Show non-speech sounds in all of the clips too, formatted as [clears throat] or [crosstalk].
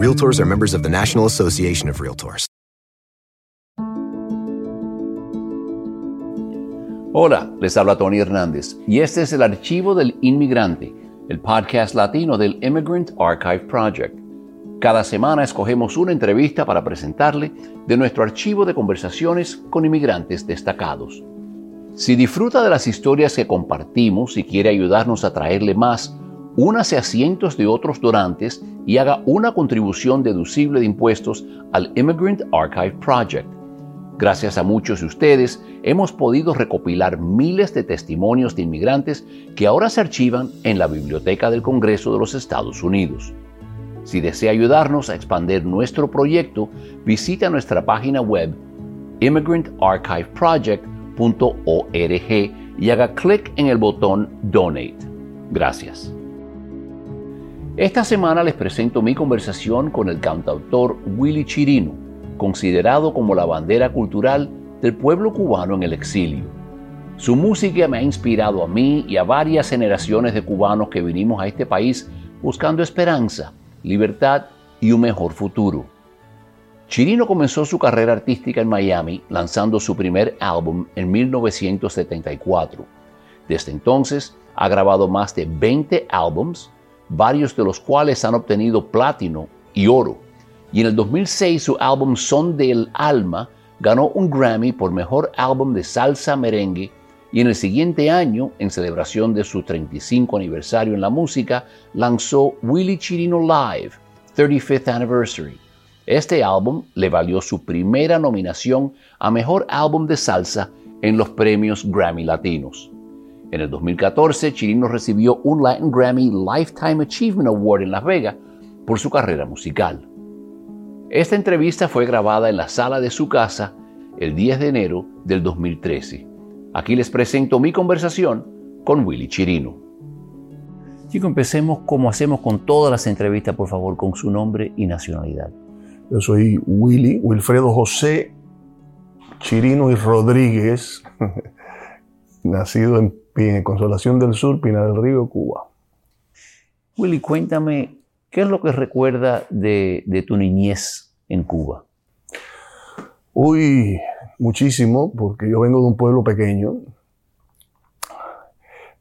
Realtors are members of the National Association of Realtors. Hola, les habla Tony Hernández y este es el archivo del inmigrante, el podcast latino del Immigrant Archive Project. Cada semana escogemos una entrevista para presentarle de nuestro archivo de conversaciones con inmigrantes destacados. Si disfruta de las historias que compartimos y quiere ayudarnos a traerle más, únase a cientos de otros donantes y haga una contribución deducible de impuestos al Immigrant Archive Project. Gracias a muchos de ustedes hemos podido recopilar miles de testimonios de inmigrantes que ahora se archivan en la Biblioteca del Congreso de los Estados Unidos. Si desea ayudarnos a expandir nuestro proyecto, visita nuestra página web immigrantarchiveproject.org y haga clic en el botón Donate. Gracias. Esta semana les presento mi conversación con el cantautor Willy Chirino, considerado como la bandera cultural del pueblo cubano en el exilio. Su música me ha inspirado a mí y a varias generaciones de cubanos que vinimos a este país buscando esperanza, libertad y un mejor futuro. Chirino comenzó su carrera artística en Miami lanzando su primer álbum en 1974. Desde entonces ha grabado más de 20 álbums, varios de los cuales han obtenido platino y oro. Y en el 2006 su álbum Son del Alma ganó un Grammy por mejor álbum de salsa merengue y en el siguiente año, en celebración de su 35 aniversario en la música, lanzó Willy Chirino Live, 35th Anniversary. Este álbum le valió su primera nominación a Mejor Álbum de Salsa en los premios Grammy Latinos. En el 2014, Chirino recibió un Latin Grammy Lifetime Achievement Award en Las Vegas por su carrera musical. Esta entrevista fue grabada en la sala de su casa el 10 de enero del 2013. Aquí les presento mi conversación con Willy Chirino. Chicos, empecemos como hacemos con todas las entrevistas, por favor, con su nombre y nacionalidad. Yo soy Willy, Wilfredo José Chirino y Rodríguez, [laughs] nacido en en Consolación del Sur, Pina del Río, Cuba. Willy, cuéntame, ¿qué es lo que recuerda de, de tu niñez en Cuba? Uy, muchísimo, porque yo vengo de un pueblo pequeño,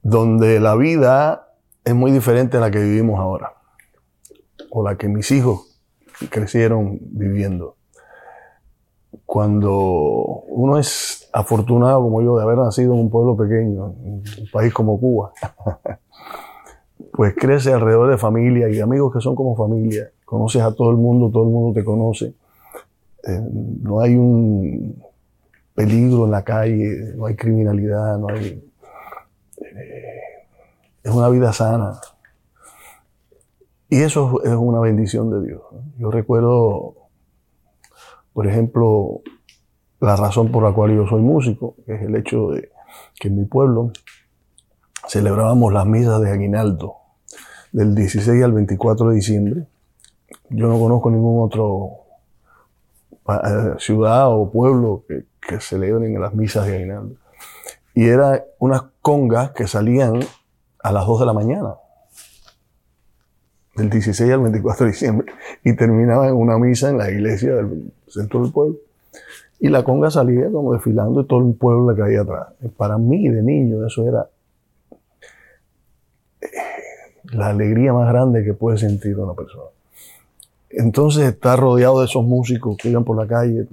donde la vida es muy diferente a la que vivimos ahora, o la que mis hijos crecieron viviendo. Cuando uno es afortunado como yo de haber nacido en un pueblo pequeño, en un país como Cuba, [laughs] pues crece alrededor de familia y amigos que son como familia. Conoces a todo el mundo, todo el mundo te conoce. Eh, no hay un peligro en la calle, no hay criminalidad, no hay... Eh, es una vida sana. Y eso es una bendición de Dios. Yo recuerdo, por ejemplo, la razón por la cual yo soy músico, es el hecho de que en mi pueblo celebrábamos las misas de aguinaldo del 16 al 24 de diciembre. Yo no conozco ningún otro eh, ciudad o pueblo que, que celebren las misas de aguinaldo. Y eran unas congas que salían a las 2 de la mañana, del 16 al 24 de diciembre, y terminaban en una misa en la iglesia del centro del pueblo. Y la conga salía como desfilando y todo el pueblo le caía atrás. Para mí, de niño, eso era eh, la alegría más grande que puede sentir una persona. entonces estar rodeado de esos músicos que iban por la calle,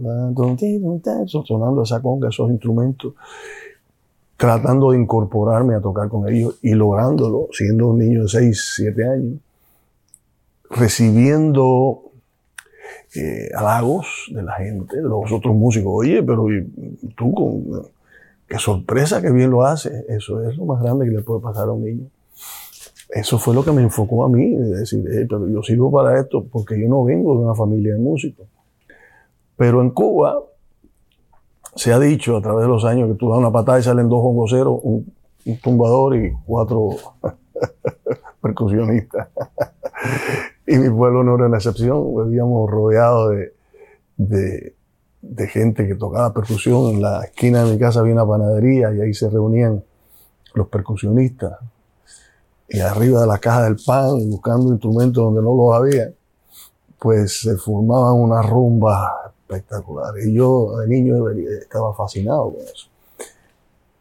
sonando esa conga, esos instrumentos, tratando de incorporarme a tocar con ellos y lográndolo, siendo un niño de 6, 7 años, recibiendo eh, halagos de la gente, de los otros músicos. Oye, pero tú con qué sorpresa, que bien lo haces. Eso es lo más grande que le puede pasar a un niño. Eso fue lo que me enfocó a mí, de decir, pero yo sirvo para esto porque yo no vengo de una familia de músicos. Pero en Cuba se ha dicho a través de los años que tú das una patada y salen dos hongoceros, un, un tumbador y cuatro [laughs] percusionistas. Y mi pueblo no era una excepción, vivíamos rodeados de, de, gente que tocaba percusión. En la esquina de mi casa había una panadería y ahí se reunían los percusionistas. Y arriba de la caja del pan, buscando instrumentos donde no los había, pues se formaban una rumba espectacular. Y yo de niño estaba fascinado con eso.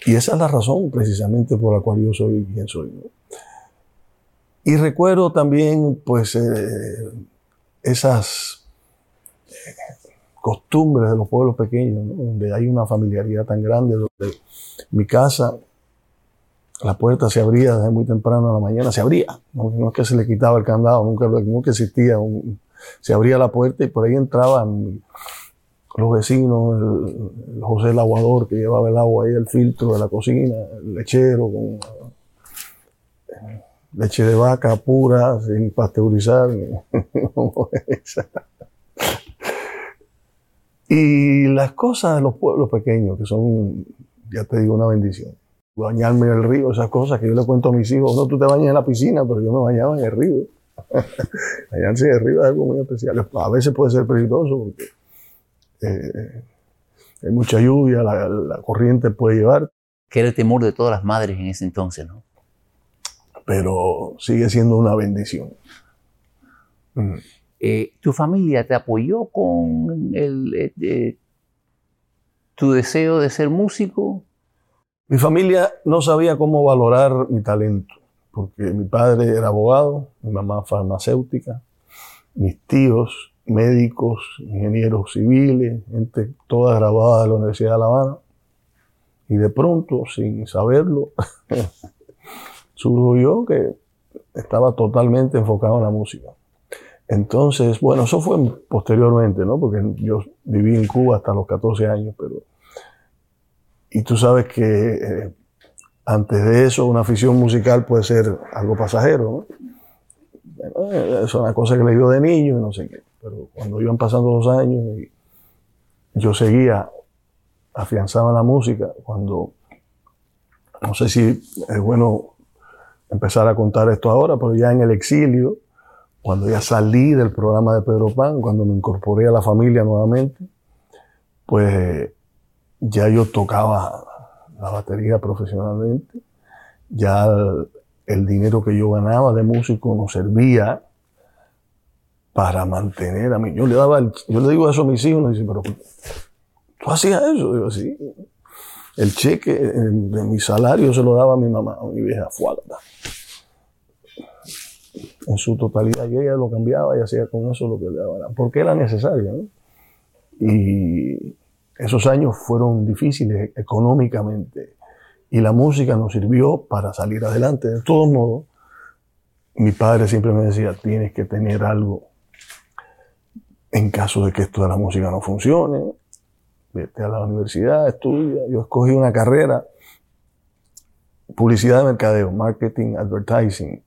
Y esa es la razón precisamente por la cual yo soy quien soy. Y recuerdo también, pues, eh, esas eh, costumbres de los pueblos pequeños, donde hay una familiaridad tan grande, donde mi casa, la puerta se abría desde muy temprano a la mañana, se abría, no, es que se le quitaba el candado, nunca, nunca existía, se abría la puerta y por ahí entraban los vecinos, el, José el aguador que llevaba el agua ahí, el filtro de la cocina, el lechero con leche de vaca pura, sin pasteurizar. [laughs] y las cosas de los pueblos pequeños, que son, ya te digo, una bendición. Bañarme en el río, esas cosas que yo le cuento a mis hijos, no, tú te bañas en la piscina, pero yo me bañaba en el río. [laughs] Bañarse en el río es algo muy especial. A veces puede ser peligroso porque eh, hay mucha lluvia, la corriente puede llevar. Que era el temor de todas las madres en ese entonces, ¿no? Pero sigue siendo una bendición. Mm. Eh, ¿Tu familia te apoyó con el, eh, eh, tu deseo de ser músico? Mi familia no sabía cómo valorar mi talento, porque mi padre era abogado, mi mamá farmacéutica, mis tíos médicos, ingenieros civiles, gente toda grabada de la Universidad de La Habana. Y de pronto, sin saberlo, [laughs] surgió yo que estaba totalmente enfocado en la música. Entonces, bueno, eso fue posteriormente, ¿no? Porque yo viví en Cuba hasta los 14 años, pero... Y tú sabes que eh, antes de eso una afición musical puede ser algo pasajero, ¿no? Eh, es una cosa que le dio de niño y no sé qué. Pero cuando iban pasando los años y yo seguía afianzaba la música, cuando, no sé si es bueno empezar a contar esto ahora, pero ya en el exilio, cuando ya salí del programa de Pedro Pan, cuando me incorporé a la familia nuevamente, pues ya yo tocaba la batería profesionalmente, ya el, dinero que yo ganaba de músico nos servía para mantener a mí. Yo le daba, yo le digo eso a mis hijos, me dicen, pero tú hacías eso, digo, sí. El cheque de mi salario se lo daba a mi mamá, a mi vieja, fualda en su totalidad y ella lo cambiaba y hacía con eso lo que le daba, porque era necesario. Y esos años fueron difíciles económicamente y la música nos sirvió para salir adelante. De todos modos, mi padre siempre me decía, tienes que tener algo en caso de que esto de la música no funcione, vete a la universidad, estudia. Yo escogí una carrera, publicidad de mercadeo, marketing, advertising,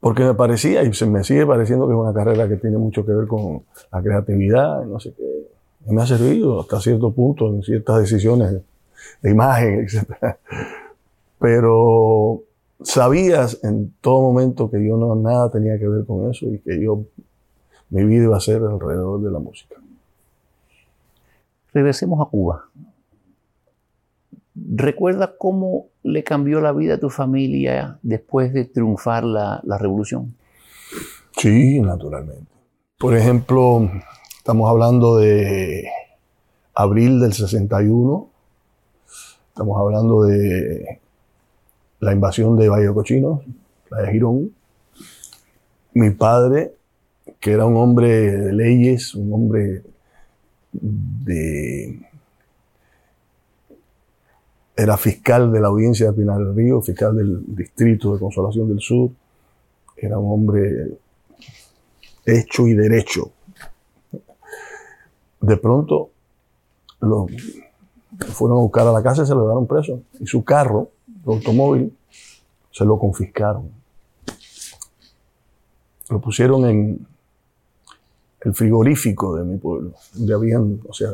porque me parecía, y se me sigue pareciendo que es una carrera que tiene mucho que ver con la creatividad, no sé qué. Y me ha servido hasta cierto punto en ciertas decisiones de imagen, [laughs] etc. Pero sabías en todo momento que yo no nada tenía que ver con eso y que yo mi vida iba a ser alrededor de la música. Regresemos a Cuba. ¿Recuerda cómo le cambió la vida a tu familia después de triunfar la, revolución? Sí, naturalmente. Por ejemplo, estamos hablando de abril del 61, estamos hablando de la invasión de Valle de Cochinos, la de Girón. Mi padre que era un hombre de leyes, un hombre Era fiscal de la audiencia de Pinar del Río, fiscal del distrito de Consolación del Sur. Era un hombre hecho y derecho. De pronto lo fueron a buscar a la casa y se lo llevaron preso. Y su carro, su automóvil, se lo confiscaron. Lo pusieron en el frigorífico de mi pueblo, donde habían, o sea,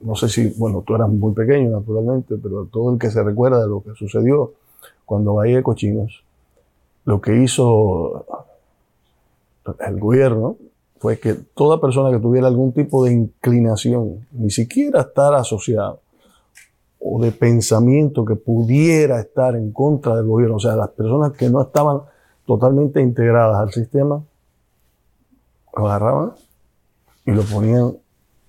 no sé si, bueno, tú eras muy pequeño naturalmente, pero todo el que se recuerda de lo que sucedió cuando Bahía de Cochinos, lo que hizo el gobierno fue que toda persona que tuviera algún tipo de inclinación, ni siquiera estar asociado, o de pensamiento que pudiera estar en contra del gobierno, o sea, las personas que no estaban totalmente integradas al sistema, agarraban y lo ponían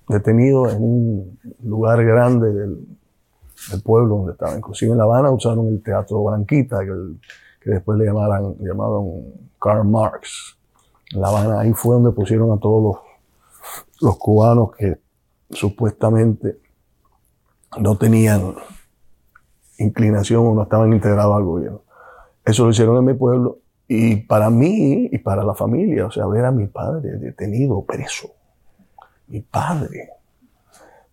detenido en un lugar grande del, pueblo donde estaba. Inclusive en La Habana usaron el Teatro Blanquita, que, después le llamaron, llamaban Karl Marx. En La Habana, ahí fue donde pusieron a todos los, los cubanos que supuestamente no tenían inclinación o no estaban integrados al gobierno. Eso lo hicieron en mi pueblo y para mí y para la familia, o sea, ver a mi padre detenido, preso, mi padre.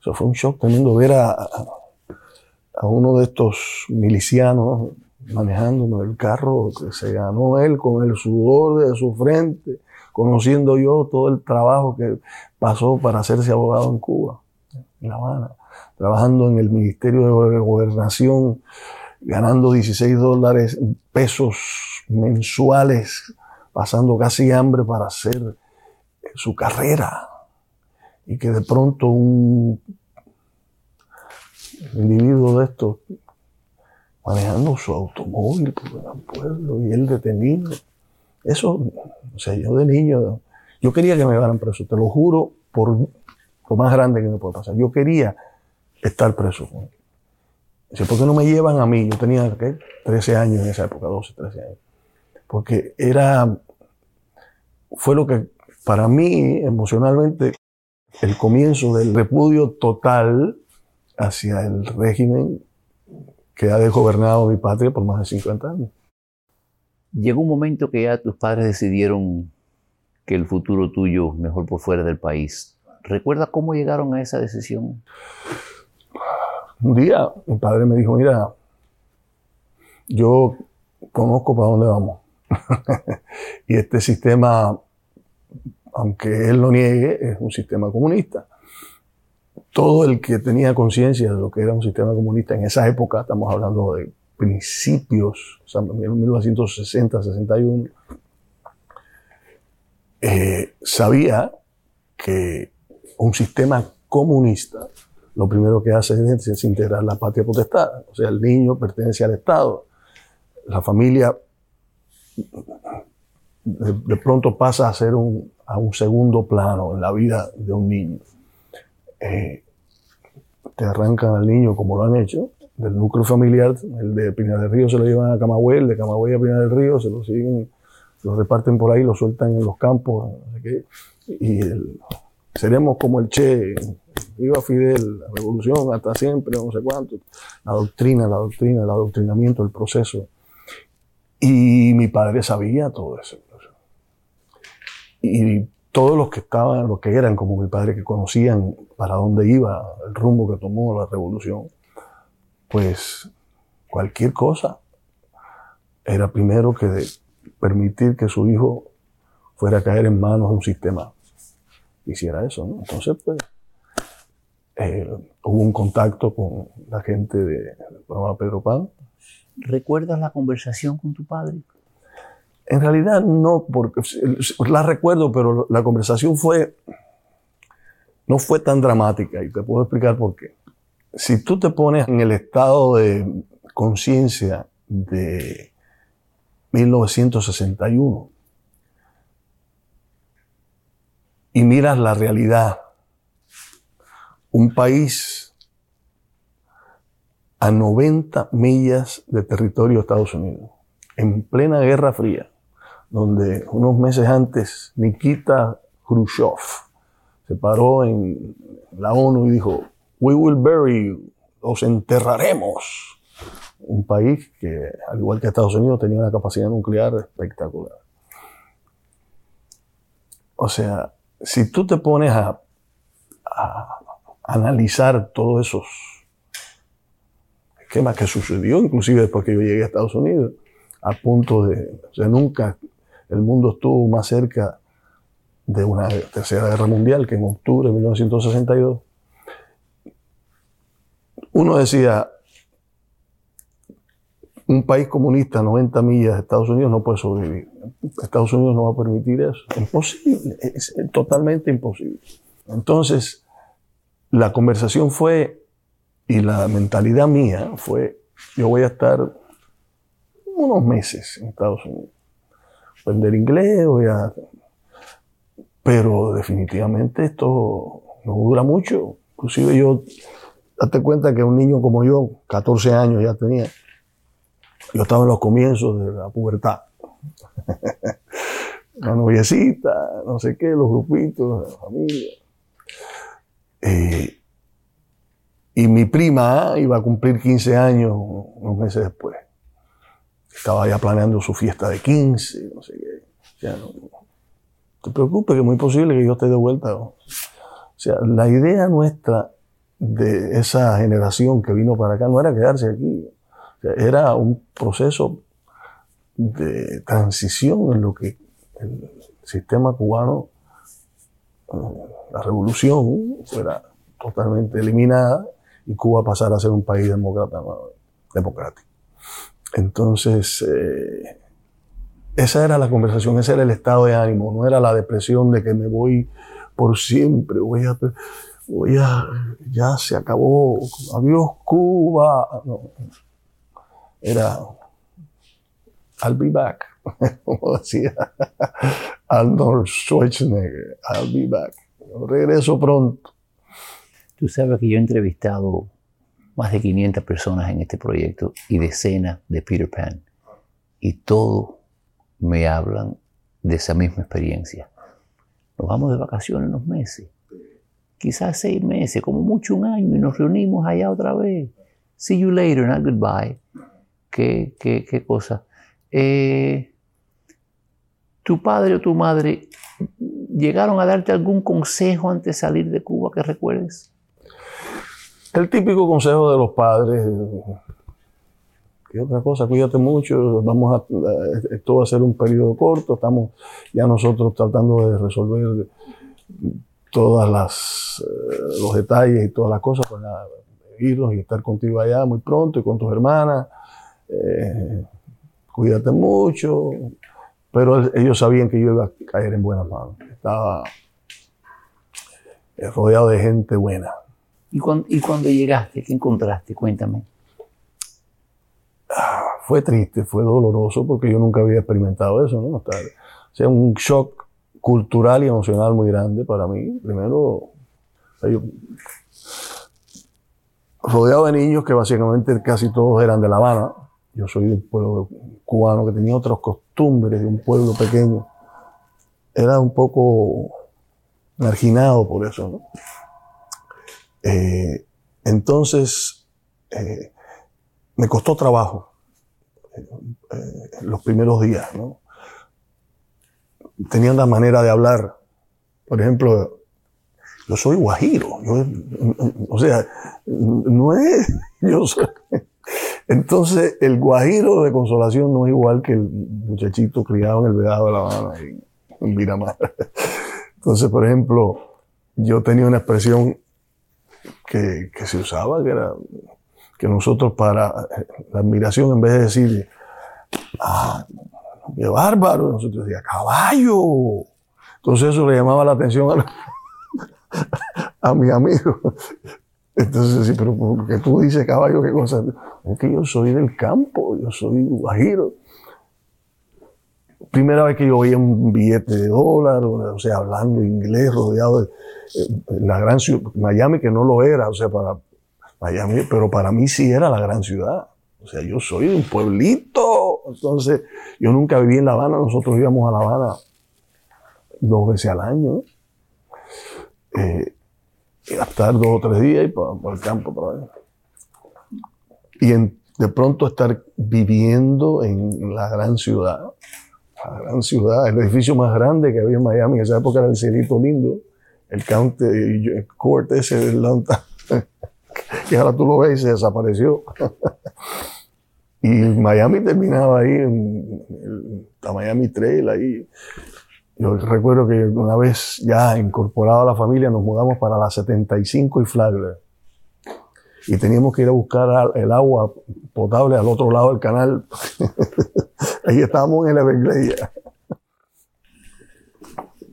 Eso fue un shock tremendo ver a, a uno de estos milicianos manejando el carro que se ganó él con el sudor de su frente, conociendo yo todo el trabajo que pasó para hacerse abogado en Cuba, en La Habana trabajando en el Ministerio de Gobernación, ganando 16 dólares, pesos mensuales, pasando casi hambre para hacer su carrera. Y que de pronto un individuo de estos manejando su automóvil por el pueblo y él detenido. Eso, o sea, yo de niño, yo quería que me llevaran preso, te lo juro, por lo más grande que me puede pasar. Yo quería estar preso. Dice, ¿por qué no me llevan a mí? Yo tenía 13 años en esa época, 12, 13 años. Porque era, fue lo que para mí emocionalmente el comienzo del repudio total hacia el régimen que ha desgobernado mi patria por más de 50 años. Llegó un momento que ya tus padres decidieron que el futuro tuyo mejor por fuera del país. ¿Recuerda cómo llegaron a esa decisión? Un día mi padre me dijo, mira, yo conozco para dónde vamos. [laughs] y este sistema, aunque él lo niegue, es un sistema comunista. Todo el que tenía conciencia de lo que era un sistema comunista en esa época, estamos hablando de principios, o sea, 1960, 61, eh, sabía que un sistema comunista lo primero que hace es, integrar la patria potestad. O sea, el niño pertenece al Estado. La familia de, pronto pasa a ser un, a un segundo plano en la vida de un niño. Eh, te arrancan al niño como lo han hecho, del núcleo familiar, el de Pinar del Río se lo llevan a Camagüey, el de Camagüey a Pinar del Río, se lo siguen, lo reparten por ahí, lo sueltan en los campos, y seremos como el Che, viva Fidel, la revolución hasta siempre, no sé cuánto, la doctrina, la doctrina, el adoctrinamiento, el proceso. Y mi padre sabía todo eso. Y todos los que estaban, los que eran como mi padre, que conocían para dónde iba, el rumbo que tomó la revolución, pues cualquier cosa era primero que permitir que su hijo fuera a caer en manos de un sistema hiciera eso. ¿no? Entonces, pues, eh, hubo un contacto con la gente de programa Pedro Pan. ¿Recuerdas la conversación con tu padre? En realidad no, porque la recuerdo, pero la conversación fue, no fue tan dramática y te puedo explicar por qué. Si tú te pones en el estado de conciencia de 1961 y miras la realidad un país a 90 millas de territorio de Estados Unidos, en plena Guerra Fría, donde unos meses antes Nikita Khrushchev se paró en la ONU y dijo, we will bury you, los enterraremos. Un país que, al igual que Estados Unidos, tenía una capacidad nuclear espectacular. O sea, si tú te pones a, analizar todos esos esquemas que sucedió, inclusive después que yo llegué a Estados Unidos, a punto de, o sea, nunca el mundo estuvo más cerca de una tercera guerra mundial que en octubre de 1962. Uno decía, un país comunista a 90 millas de Estados Unidos no puede sobrevivir. Estados Unidos no va a permitir eso. Imposible, es totalmente imposible. Entonces, la conversación fue, y la mentalidad mía fue, yo voy a estar unos meses en Estados Unidos. Aprender inglés, voy a... Pero definitivamente esto no dura mucho. Inclusive yo, date cuenta que un niño como yo, 14 años ya tenía, yo estaba en los comienzos de la pubertad. [laughs] la noviecita, no sé qué, los grupitos, la familia. Eh, y mi prima iba a cumplir 15 años unos meses después. Estaba ya planeando su fiesta de 15, no sé qué. no, te preocupes, que es muy posible que yo esté de vuelta. O sea, la idea nuestra de esa generación que vino para acá no era quedarse aquí. era un proceso de transición en lo que el sistema cubano, eh, la revolución, fuera totalmente eliminada y Cuba pasara a ser un país demócrata, democrático. Entonces, eh, esa era la conversación, ese era el estado de ánimo, no era la depresión de que me voy por siempre, voy a, voy a ya se acabó, adiós Cuba. Era, I'll be back, [laughs] como decía Arnold Schwarzenegger, I'll be back. regreso pronto. Tú sabes que yo he entrevistado más de 500 personas en este proyecto y decenas de Peter Pan. Y todos me hablan de esa misma experiencia. Nos vamos de vacaciones unos meses, quizás seis meses, como mucho un año, y nos reunimos allá otra vez. See you later, not goodbye. Qué, qué, qué cosa. Eh, ¿Tu padre o tu madre llegaron a darte algún consejo antes de salir de Cuba que recuerdes? El típico consejo de los padres, ¿qué otra cosa? Cuídate mucho, vamos a, esto va a ser un periodo corto, estamos ya nosotros tratando de resolver todas las eh, los detalles y todas las cosas para irnos y estar contigo allá muy pronto y con tus hermanas. Eh, cuídate mucho. Pero ellos sabían que yo iba a caer en buenas manos. Estaba eh, rodeado de gente buena. ¿Y cuando, llegaste, qué encontraste? Cuéntame. Ah, fue triste, fue doloroso porque yo nunca había experimentado eso, ¿no? o sea, un shock cultural y emocional muy grande para mí. Primero, rodeado de niños que básicamente casi todos eran de La Habana. Yo soy de un pueblo cubano que tenía otras costumbres de un pueblo pequeño. Era un poco marginado por eso, ¿no? Eh, entonces, eh, me costó trabajo eh, los primeros días, ¿no? Tenían la manera de hablar. Por ejemplo, yo soy guajiro. o sea, no es. [laughs] Yo soy, entonces, el guajiro de consolación no es igual que el muchachito criado en el Vedado de La Habana, en, en Miramar. [laughs] Entonces, por ejemplo, yo tenía una expresión que, se usaba, que era que nosotros para la admiración, en vez de decir, ah, qué bárbaro, nosotros decíamos, caballo. Entonces eso le llamaba la atención a, [laughs] a mi amigo. Entonces, sí, pero porque tú dices caballo, qué cosa. Es que yo soy del campo, yo soy guajiro. Primera vez que yo veía un billete de dólar, o sea, hablando inglés, rodeado de la gran ciudad, Miami que no lo era, o sea, para Miami, pero para mí sí era la gran ciudad. O sea, yo soy de un pueblito. Entonces, yo nunca viví en La Habana, nosotros íbamos a La Habana dos veces al año. eh, estar dos o tres días y para, el campo otra vez. Y de pronto estar viviendo en la gran ciudad, la gran ciudad, el edificio más grande que había en Miami, en esa época era el Cielito Lindo, el County Court ese de Atlanta, [laughs] que ahora tú lo ves y se desapareció. [laughs] y Miami terminaba ahí, en, la Miami Trail, ahí. Yo recuerdo que una vez ya incorporado a la familia nos mudamos para la 75 y Flagler. Y teníamos que ir a buscar el agua potable al otro lado del canal. [laughs] Ahí estábamos en la Everglades.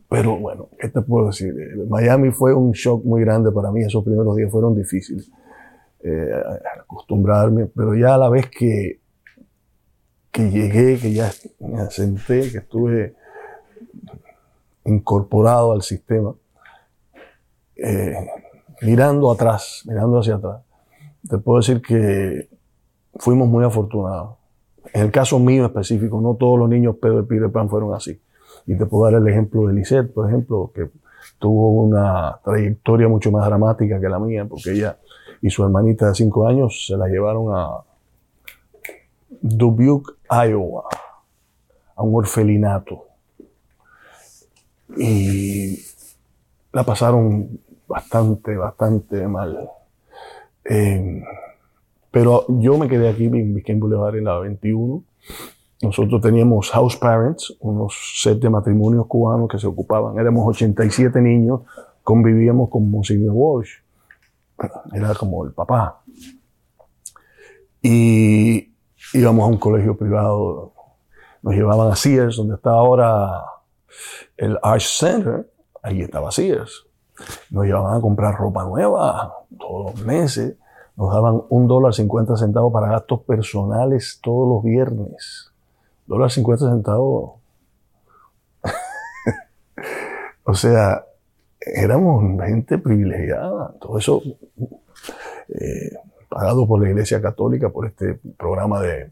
Pero bueno, ¿qué te puedo decir? Miami fue un shock muy grande para mí. Esos primeros días fueron difíciles. Eh, acostumbrarme, pero ya a la vez que, que llegué, que ya me asenté, que estuve incorporado al sistema, eh, mirando atrás, mirando hacia atrás, te puedo decir que fuimos muy afortunados. En el caso mío específico, no todos los niños de Peter Pan fueron así. Y te puedo dar el ejemplo de Lisette, por ejemplo, que tuvo una trayectoria mucho más dramática que la mía, porque ella y su hermanita de cinco años se la llevaron a Dubuque, Iowa, a un orfelinato y la pasaron bastante, bastante mal. Eh, pero yo me quedé aquí en Biscayne Boulevard en la 21. Nosotros teníamos house parents, unos set de matrimonios cubanos que se ocupaban. Éramos 87 niños, convivíamos con Monsignor Walsh. Era como el papá. Y íbamos a un colegio privado. Nos llevaban a Sears, donde está ahora el Arch Center, ahí estaba Sears. Nos llevaban a comprar ropa nueva todos los meses. Nos daban un dólar cincuenta centavos para gastos personales todos los viernes. Dólar cincuenta centavos. [laughs] o sea, éramos gente privilegiada. Todo eso eh, pagado por la Iglesia Católica, por este programa de,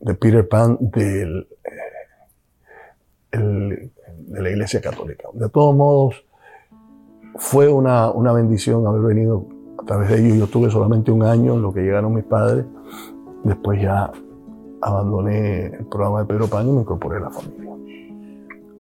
de Peter Pan del de la Iglesia Católica. De todos modos, fue una, una, bendición haber venido a través de ellos. Yo tuve solamente un año en lo que llegaron mis padres. Después ya abandoné el programa de Pedro Pan y me incorporé a la familia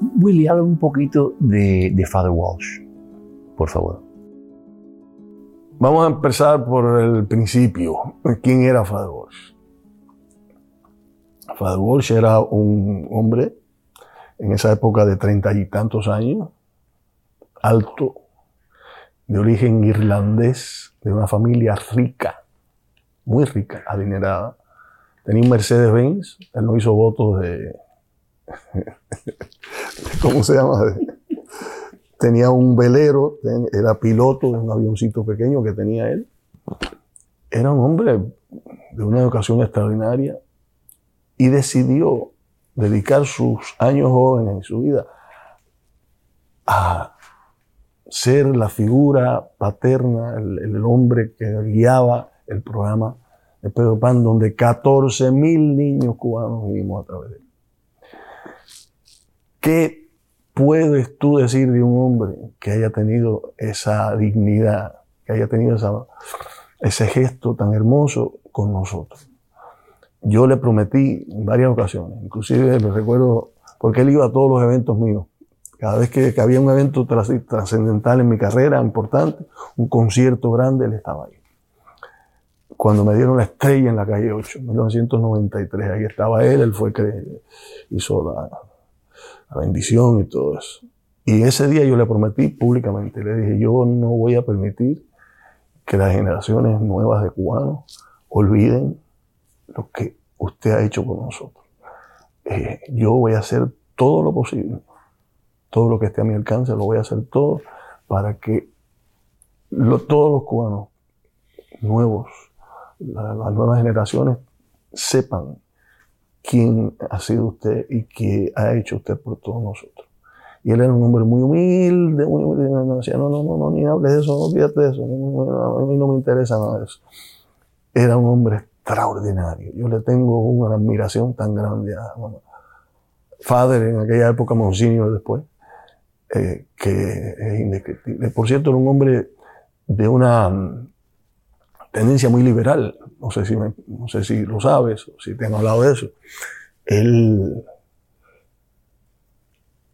Willy, habla un poquito de, Father Walsh, por favor. Vamos a empezar por el principio. ¿Quién era Father Walsh? Father Walsh era un hombre en esa época de treinta y tantos años, alto, de origen irlandés, de una familia rica, muy rica, adinerada. Tenía un Mercedes-Benz, él no hizo votos de, [laughs] ¿cómo se llama? Tenía un velero, era piloto de un avioncito pequeño que tenía él. Era un hombre de una educación extraordinaria y decidió dedicar sus años jóvenes en su vida a ser la figura paterna, el, hombre que guiaba el programa de Pedro Pan, donde 14 mil niños cubanos vivimos a través de él. ¿Qué puedes tú decir de un hombre que haya tenido esa dignidad, que haya tenido ese gesto tan hermoso con nosotros? Yo le prometí en varias ocasiones, inclusive me recuerdo, porque él iba a todos los eventos míos. Cada vez que, había un evento trascendental en mi carrera, importante, un concierto grande, él estaba ahí. Cuando me dieron la estrella en la calle 8, en 1993, ahí estaba él, él fue el que hizo la, la bendición y todo eso. Y ese día yo le prometí públicamente, le dije, yo no voy a permitir que las generaciones nuevas de cubanos olviden lo que usted ha hecho con nosotros. eh, yo voy a hacer todo lo posible, todo lo que esté a mi alcance, lo voy a hacer todo para que todos los cubanos nuevos, las nuevas generaciones, sepan quién ha sido usted y qué ha hecho usted por todos nosotros. Y él era un hombre muy humilde, muy humilde. No, decía, no, no, no, no, ni hables de eso, no olvídate de eso. a mí no me interesa nada de eso. Era un hombre extraordinario. Yo le tengo una admiración tan grande a Father en aquella época, Monsignor después, eh, que es indescriptible. Por cierto, era un hombre de una tendencia muy liberal. No sé si, no sé si lo sabes o si te han hablado de eso. Él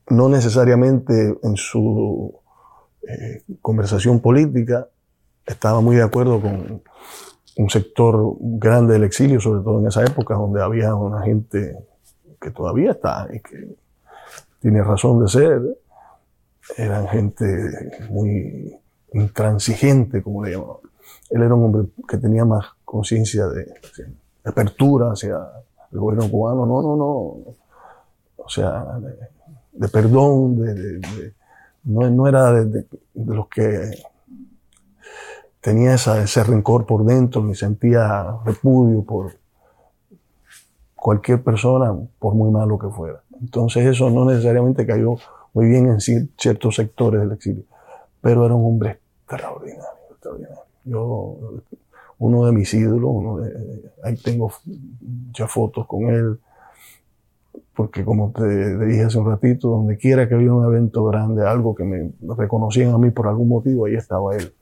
no necesariamente en su eh, conversación política estaba muy de acuerdo con un sector grande del exilio, sobre todo en esa época donde había una gente que todavía está y que tiene razón de ser, eran gente muy intransigente, como le llamaban. Él era un hombre que tenía más conciencia de, apertura hacia el gobierno cubano. No, no, no. O sea, de, perdón, de, no, no, era de, los que tenía ese rencor por dentro, ni sentía repudio por cualquier persona, por muy malo que fuera. Entonces eso no necesariamente cayó muy bien en ciertos sectores del exilio, pero era un hombre extraordinario, extraordinario. Yo, uno de mis ídolos, uno de, ahí tengo ya fotos con él, porque como te, dije hace un ratito, donde quiera que había un evento grande, algo que me reconocían a mí por algún motivo, ahí estaba él.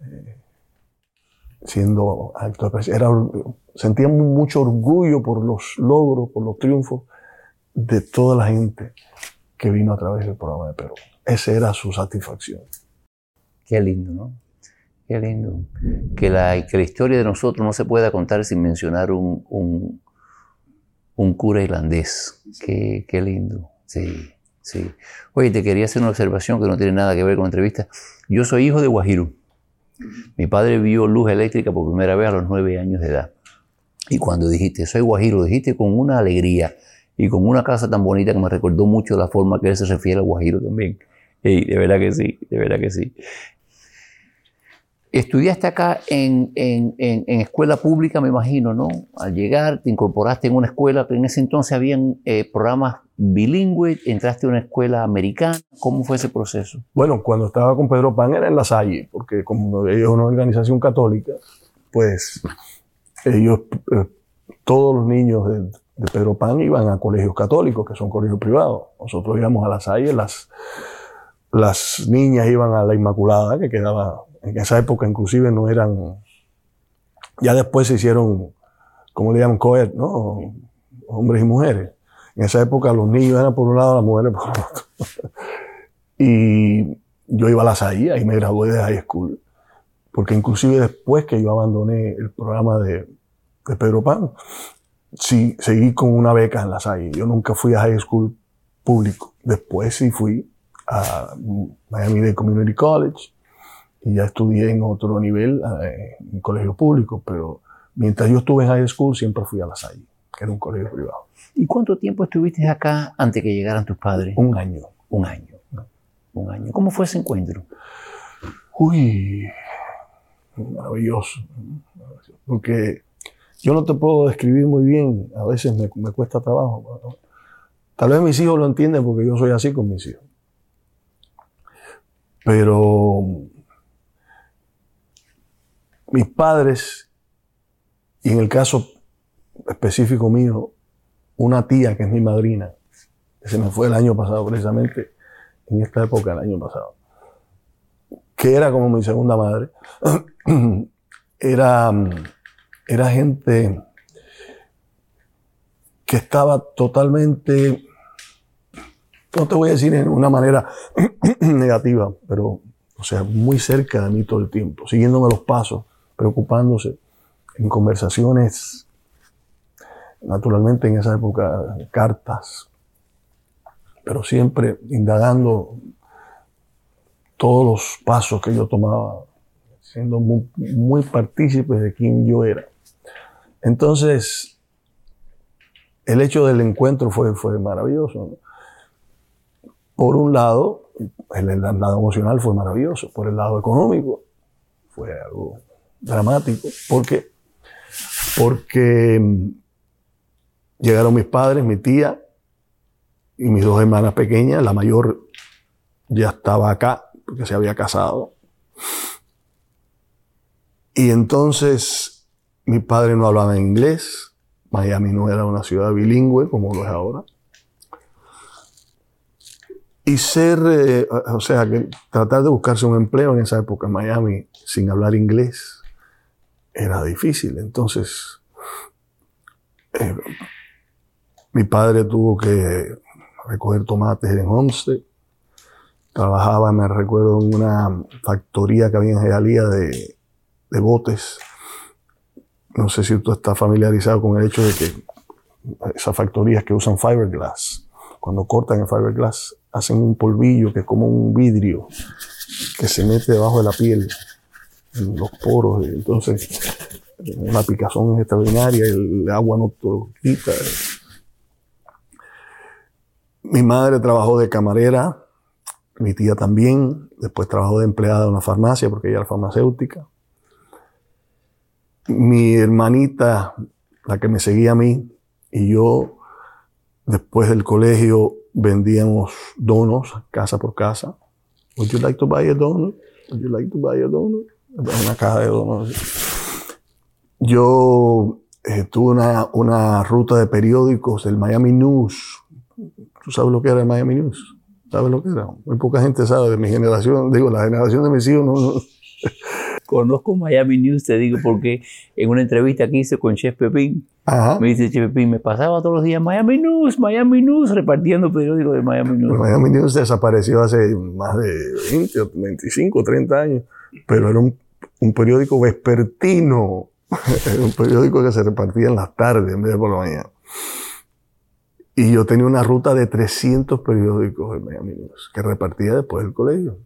Eh, siendo acto de era, sentía mucho orgullo por los logros, por los triunfos de toda la gente que vino a través del programa de Perú. Esa era su satisfacción. Qué lindo, ¿no? Qué lindo. Que la, que la historia de nosotros no se pueda contar sin mencionar un, un, un cura irlandés. Qué, qué, lindo. Sí, sí. Oye, te quería hacer una observación que no tiene nada que ver con la entrevista. Yo soy hijo de Guajiro. Mi padre vio luz eléctrica por primera vez a los nueve años de edad. Y cuando dijiste, soy Guajiro, dijiste con una alegría y con una casa tan bonita que me recordó mucho la forma que él se refiere a Guajiro también. Y de verdad que sí, de verdad que sí. Estudiaste acá en, escuela pública, me imagino, ¿no? Al llegar, te incorporaste en una escuela, que en ese entonces habían eh, programas bilingües, entraste a una escuela americana. ¿Cómo fue ese proceso? Bueno, cuando estaba con Pedro Pan era en La Salle, porque como ellos es una organización católica, pues ellos, eh, todos los niños de, Pedro Pan iban a colegios católicos, que son colegios privados. Nosotros íbamos a La Salle, las, las niñas iban a la Inmaculada, que quedaba en esa época inclusive no eran, ya después se hicieron, como le llaman, coed, ¿no? Hombres y mujeres. En esa época los niños eran por un lado, las mujeres por otro. [laughs] y yo iba a la SAI, y me gradué de high school. Porque inclusive después que yo abandoné el programa de, de Pedro Pan, sí, seguí con una beca en la SAI. Yo nunca fui a high school público. Después sí fui a Miami Dade Community College y ya estudié en otro nivel, eh, en colegio público, pero mientras yo estuve en high school siempre fui a la Salle, que era un colegio privado. ¿Y cuánto tiempo estuviste acá antes que llegaran tus padres? Un año. Un año. Un año. ¿Cómo fue ese encuentro? Uy, maravilloso. Porque yo no te puedo describir muy bien, a veces me, me cuesta trabajo. Tal vez mis hijos lo entienden porque yo soy así con mis hijos. Pero mis padres, y en el caso específico mío, una tía que es mi madrina, que se me fue el año pasado precisamente, en esta época del año pasado, que era como mi segunda madre, [clears throat] era, era gente que estaba totalmente, no te voy a decir en una manera [clears throat] negativa, pero, o sea, muy cerca de mí todo el tiempo, siguiéndome los pasos preocupándose en conversaciones, naturalmente en esa época, cartas, pero siempre indagando todos los pasos que yo tomaba, siendo muy, muy partícipe de quién yo era. Entonces, el hecho del encuentro fue, fue maravilloso. Por un lado, el, el lado emocional fue maravilloso. Por el lado económico, fue algo dramático. ¿Por qué? Porque mm, llegaron mis padres, mi tía y mis dos hermanas pequeñas. La mayor ya estaba acá porque se había casado. Y entonces mi padre no hablaba inglés. Miami no era una ciudad bilingüe como lo es ahora. Y ser, eh, o sea, tratar de buscarse un empleo en esa época en Miami sin hablar inglés era difícil. Entonces, eh, mi padre tuvo que recoger tomates en Homestead. Trabajaba, me recuerdo, en una factoría que había en Jalía de, de botes. No sé si tú estás familiarizado con el hecho de que esas factorías que usan fiberglass, cuando cortan el fiberglass, hacen un polvillo que es como un vidrio que se mete debajo de la piel, los poros. Entonces, la picazón es extraordinaria, el agua no te quita. Mi madre trabajó de camarera, mi tía también, después trabajó de empleada en una farmacia porque ella era farmacéutica. Mi hermanita, la que me seguía a mí, y yo, después del colegio, vendíamos donos casa por casa. Would you like to buy a donut? Would you like to buy a donut? Una caja de donuts. Yo eh, tuve una, una, ruta de periódicos, el Miami News. ¿Tú sabes lo que era el Miami News? ¿Sabes lo que era? Muy poca gente sabe de mi generación, digo, la generación de mis hijos no, no conozco Miami News, te digo, porque en una entrevista que hice con Chef Pepín, me dice Chef Pepín, me pasaba todos los días Miami News, Miami News, repartiendo periódicos de Miami News. Miami News desapareció hace más de 20, 25, 30 años, pero era un, un periódico vespertino, [laughs] un periódico que se repartía en las tardes en vez de por la mañana. Y yo tenía una ruta de 300 periódicos de Miami que repartía después del colegio.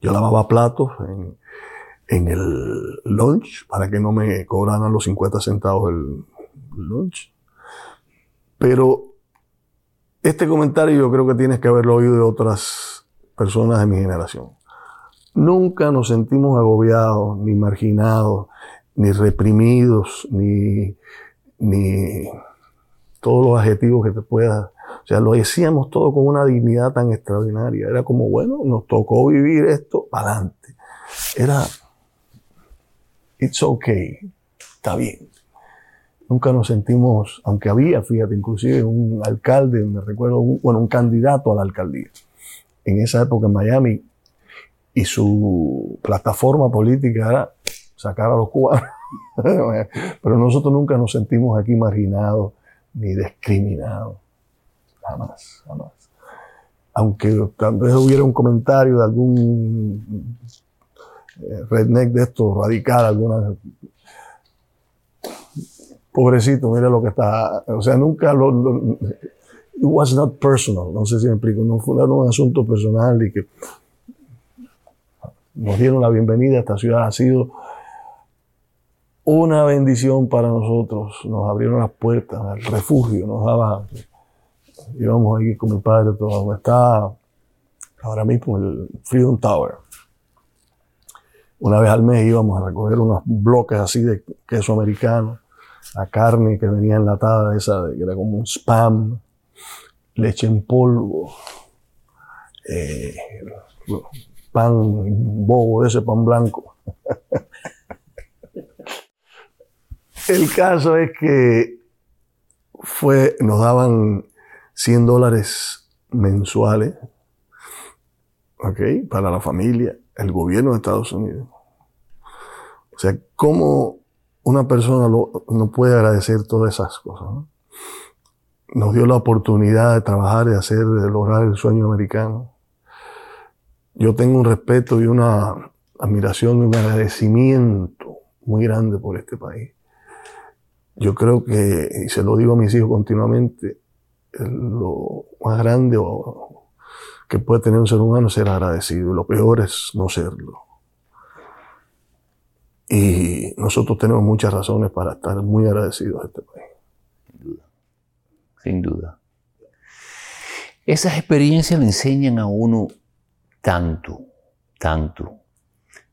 Yo lavaba platos en, en el lunch para que no me cobraran los 50 centavos el, lunch. Pero este comentario yo creo que tienes que haberlo oído de otras personas de mi generación. Nunca nos sentimos agobiados, ni marginados, ni reprimidos, ni, ni todos los adjetivos que te puedas o sea, lo decíamos todo con una dignidad tan extraordinaria. Era como, bueno, nos tocó vivir esto para adelante. Era, it's okay, está bien. Nunca nos sentimos, aunque había, fíjate, inclusive un alcalde, me recuerdo, bueno, un candidato a la alcaldía. En esa época en Miami, y su plataforma política era sacar a los cubanos. [laughs] Pero nosotros nunca nos sentimos aquí marginados ni discriminados. Jamás, jamás. Aunque tal vez hubiera un comentario de algún eh, redneck de esto, radical, alguna. Pobrecito, mira lo que está. O sea, nunca lo. it was not personal, no sé si me explico, no fue un asunto personal y que nos dieron la bienvenida esta ciudad. Ha sido una bendición para nosotros. Nos abrieron las puertas, el refugio, nos daba íbamos ahí con mi padre, todo, está ahora mismo el Freedom Tower. Una vez al mes íbamos a recoger unos bloques así de queso americano, la carne que venía enlatada, esa que era como un spam, leche en polvo, eh, pan bobo, ese pan blanco. El caso es que fue, nos daban 100 dólares mensuales, ¿ok? Para la familia, el gobierno de Estados Unidos. O sea, ¿cómo una persona no puede agradecer todas esas cosas? Nos dio la oportunidad de trabajar, de hacer, de lograr el sueño americano. Yo tengo un respeto y una admiración y un agradecimiento muy grande por este país. Yo creo que, y se lo digo a mis hijos continuamente, lo más grande que puede tener un ser humano es ser agradecido. Lo peor es no serlo. Y nosotros tenemos muchas razones para estar muy agradecidos a este país. sin duda. Esas experiencias le enseñan a uno tanto, tanto.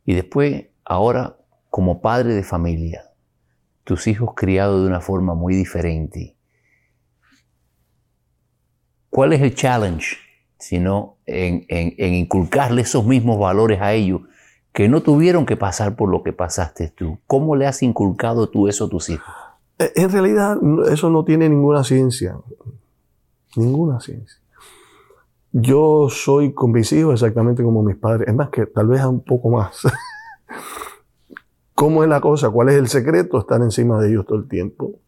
Y después, ahora, como padre de familia, tus hijos criados de una forma muy diferente. ¿Cuál es el challenge? Sino en, en, inculcarle esos mismos valores a ellos que no tuvieron que pasar por lo que pasaste tú. ¿Cómo le has inculcado tú eso a tus hijos? Eh, en realidad, eso no tiene ninguna ciencia. Ninguna ciencia. Yo soy con mis hijos exactamente como mis padres. Es más que tal vez un poco más. [laughs] ¿Cómo es la cosa? ¿Cuál es el secreto? Estar encima de ellos todo el tiempo,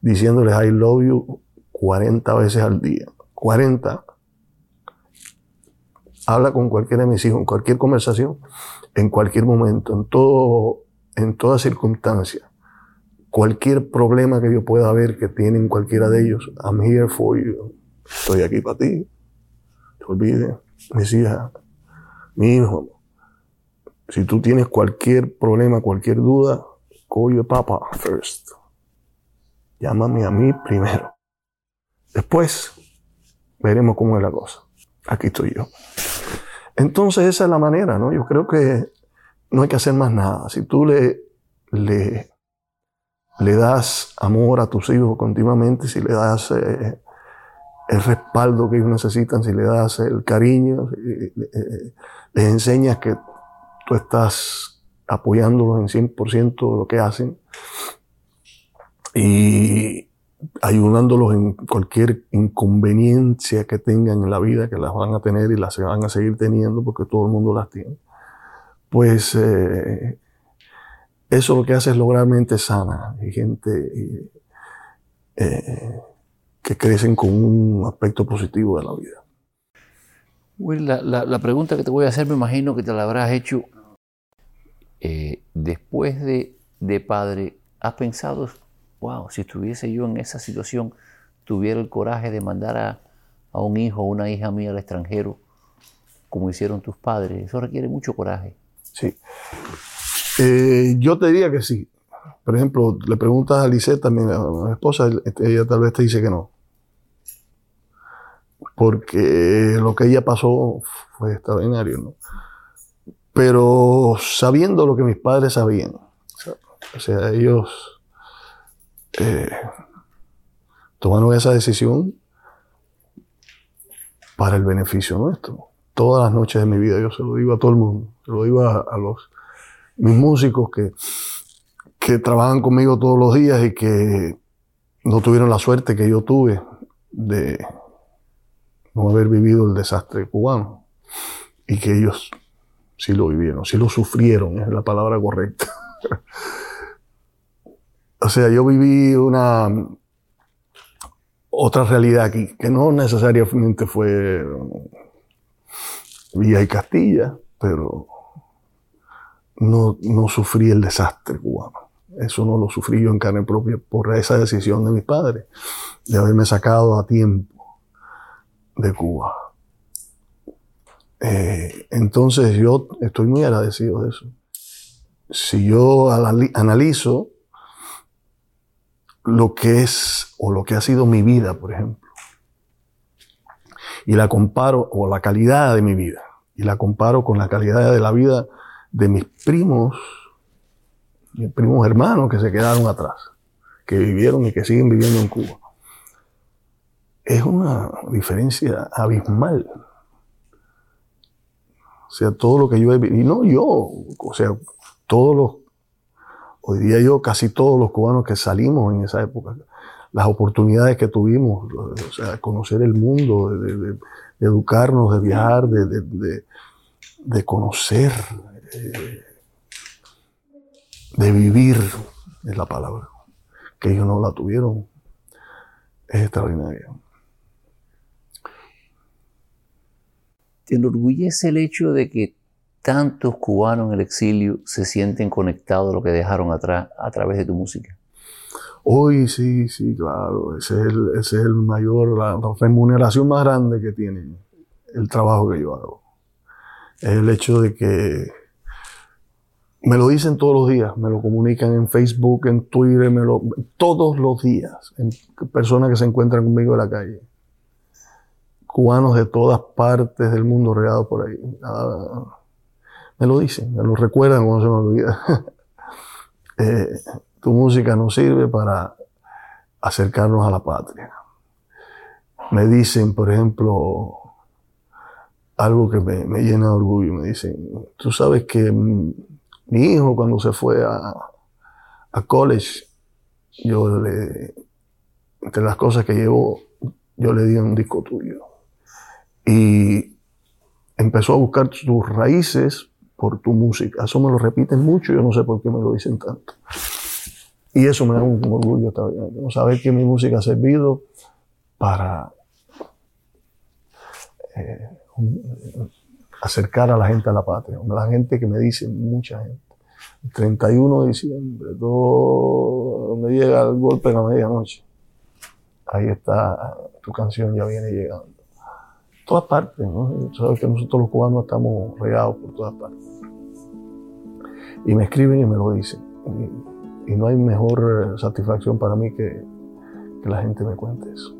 diciéndoles I love you 40 veces al día. 40. Habla con cualquiera de mis hijos, en cualquier conversación, en cualquier momento, en todo, en toda circunstancia. Cualquier problema que yo pueda ver que tienen cualquiera de ellos, I'm here for you. Estoy aquí para ti. Olvides, mis hijas, mi hijo, si tú tienes cualquier problema, cualquier duda, call your papa first. Llámame a mí primero. Después veremos cómo es la cosa. Aquí estoy yo. Entonces esa es la manera, ¿no? Yo creo que no hay que hacer más nada. Si tú le, le, le das amor a tus hijos continuamente, si le das eh, el respaldo que ellos necesitan, si le das el cariño, eh, eh, les enseñas que tú estás apoyándolos en 100% de lo que hacen y ayudándolos en cualquier inconveniencia que tengan en la vida, que las van a tener y las van a seguir teniendo porque todo el mundo las tiene. Pues eh, eso lo que hace es lograr mentes sanas y gente que crecen con un aspecto positivo de la vida. Will, la, pregunta que te voy a hacer me imagino que te la habrás hecho eh, después de, padre, ¿has pensado, wow, si estuviese yo en esa situación, tuviera el coraje de mandar a, un hijo o una hija mía al extranjero, como hicieron tus padres? Eso requiere mucho coraje. Sí. Eh, yo te diría que sí. Por ejemplo, le preguntas a Lisette también, a mi esposa, ella tal vez te dice que no. Porque lo que ella pasó fue extraordinario, ¿no? pero sabiendo lo que mis padres sabían. O sea, ellos eh, tomaron esa decisión para el beneficio nuestro. Todas las noches de mi vida yo se lo digo a todo el mundo, se lo digo a, los mis músicos que, que trabajan conmigo todos los días y que no tuvieron la suerte que yo tuve de no haber vivido el desastre cubano y que ellos sí lo vivieron, sí lo sufrieron, es la palabra correcta. [laughs] o sea, yo viví una otra realidad aquí, que no necesariamente fue Villa y Castilla, pero no, no sufrí el desastre cubano. Eso no lo sufrí yo en carne propia por esa decisión de mis padres, de haberme sacado a tiempo de Cuba. Eh, entonces yo estoy muy agradecido de eso. Si yo analizo lo que es o lo que ha sido mi vida, por ejemplo, y la comparo, o la calidad de mi vida, y la comparo con la calidad de la vida de mis primos, mis primos hermanos que se quedaron atrás, que vivieron y que siguen viviendo en Cuba. Es una diferencia abismal. O sea, todo lo que yo he vivido, y no yo, o sea, todos los, hoy día yo, casi todos los cubanos que salimos en esa época, las oportunidades que tuvimos, o sea, conocer el mundo, de, educarnos, de viajar, de, conocer, eh, de vivir, es la palabra, que ellos no la tuvieron, es extraordinario. ¿Te enorgullece el hecho de que tantos cubanos en el exilio se sienten conectados a lo que dejaron atrás a través de tu música? Hoy sí, sí, claro. Ese es el, mayor, la, remuneración más grande que tiene el trabajo que yo hago. Es el hecho de que me lo dicen todos los días, me lo comunican en Facebook, en Twitter, me lo, todos los días, en personas que se encuentran conmigo en la calle. Cubanos de todas partes del mundo regados por ahí. Ah, me lo dicen, me lo recuerdan cuando se me olvida. [laughs] Eh, tu música nos sirve para acercarnos a la patria. Me dicen, por ejemplo, algo que me, me llena de orgullo. Me dicen, tú sabes que mi hijo cuando se fue a, a college, yo le, entre las cosas que llevó, yo le di un disco tuyo. Y empezó a buscar sus raíces por tu música. Eso me lo repiten mucho, yo no sé por qué me lo dicen tanto. Y eso me da un, orgullo también, saber que mi música ha servido para eh, acercar a la gente a la patria. La gente que me dice, mucha gente. El 31 de diciembre, todo, donde llega el golpe de la medianoche. Ahí está, tu canción ya viene llegando. Todas partes, ¿no? Sabes que nosotros los cubanos estamos regados por todas partes. Y me escriben y me lo dicen. Y, no hay mejor satisfacción para mí que, que la gente me cuente eso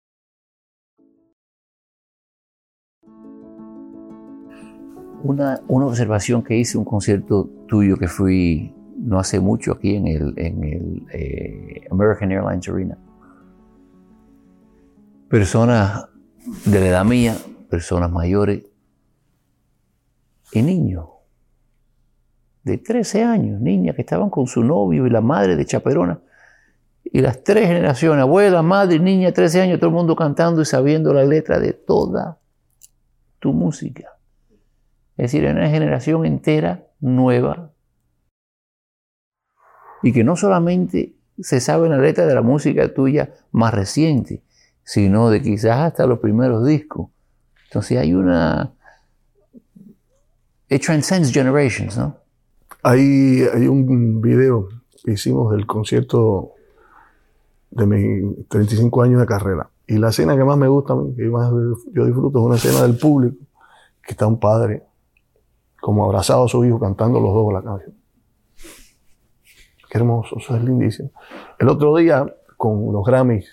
Una, observación que hice, un concierto tuyo que fui no hace mucho aquí en el, en el eh, American Airlines Arena. Personas de la edad mía, personas mayores y niños de 13 años, niñas que estaban con su novio y la madre de chaperona. Y las tres generaciones, abuela, madre, niña, 13 años, todo el mundo cantando y sabiendo la letra de toda tu música. Es decir, una generación entera nueva y que no solamente se sabe la letra de la música tuya más reciente, sino de quizás hasta los primeros discos. Entonces hay una... It transcends generations, ¿no? Hay, hay un video que hicimos del concierto de mis 35 años de carrera. Y la escena que más me gusta que más yo disfruto, es una escena del público, que está un padre como abrazado a su hijo cantando los dos la canción. Qué hermoso, eso es lindísimo. El otro día, con los Grammys,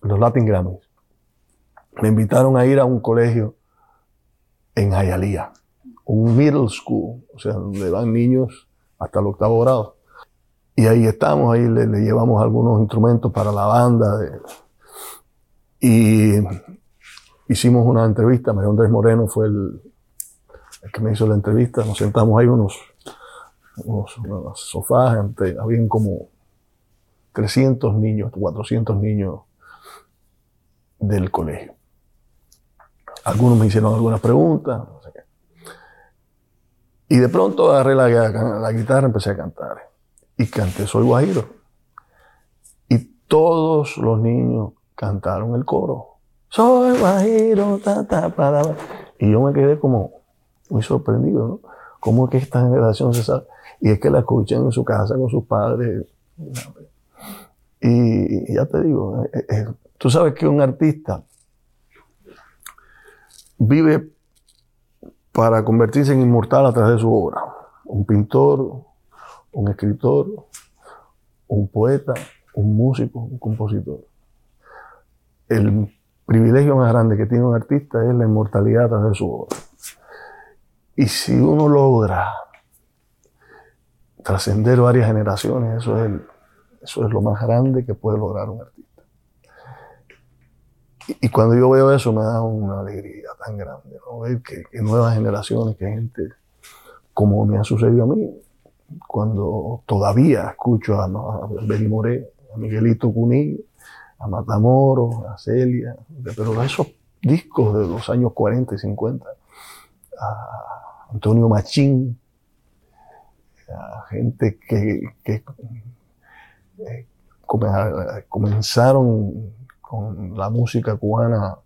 los Latin Grammys, me invitaron a ir a un colegio en Hialeah, un middle school, o sea, donde van niños hasta el octavo grado. Y ahí estamos, ahí le, llevamos algunos instrumentos para la banda. y hicimos una entrevista, María Andrés Moreno fue el, el que me hizo la entrevista, nos sentamos ahí unos, unos, sofás, habían como 300 niños, 400 niños del colegio. Algunos me hicieron algunas preguntas, no sé qué. Y de pronto agarré la, la guitarra empecé a cantar. Y canté Soy Guajiro. Y todos los niños cantaron el coro. Soy Guajiro, ta, para. Y yo me quedé como, muy sorprendido, ¿no? ¿Cómo es que esta generación se sabe? Y es que la escuchan en su casa con sus padres. Y, ya te digo, eh, eh, tú sabes que un artista vive para convertirse en inmortal a través de su obra. Un pintor, un escritor, un poeta, un músico, un compositor. El privilegio más grande que tiene un artista es la inmortalidad a través de su obra. Y si uno logra trascender varias generaciones, eso es, eso es lo más grande que puede lograr un artista. Y, cuando yo veo eso me da una alegría tan grande, ver que, nuevas generaciones, que gente como me ha sucedido a mí, cuando todavía escucho a, a Moré, a Miguelito Cuní, a Matamoros, a Celia, pero esos discos de los años 40 y 50, a Antonio Machín, gente que, eh, comenzaron con la música cubana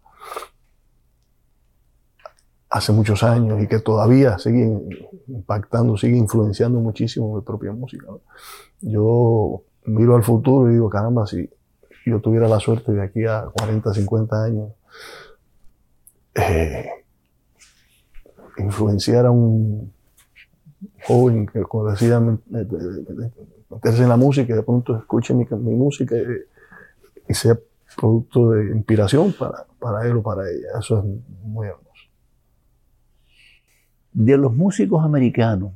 hace muchos años y que todavía siguen impactando, siguen influenciando muchísimo mi propia música. Yo miro al futuro y digo, caramba, si yo tuviera la suerte de aquí a 40, 50 años, eh, influenciar a un joven que, como decía, meterse en la música y de pronto escuche mi, música y, sea producto de inspiración para, para él o para ella. Eso es muy hermoso de los músicos americanos,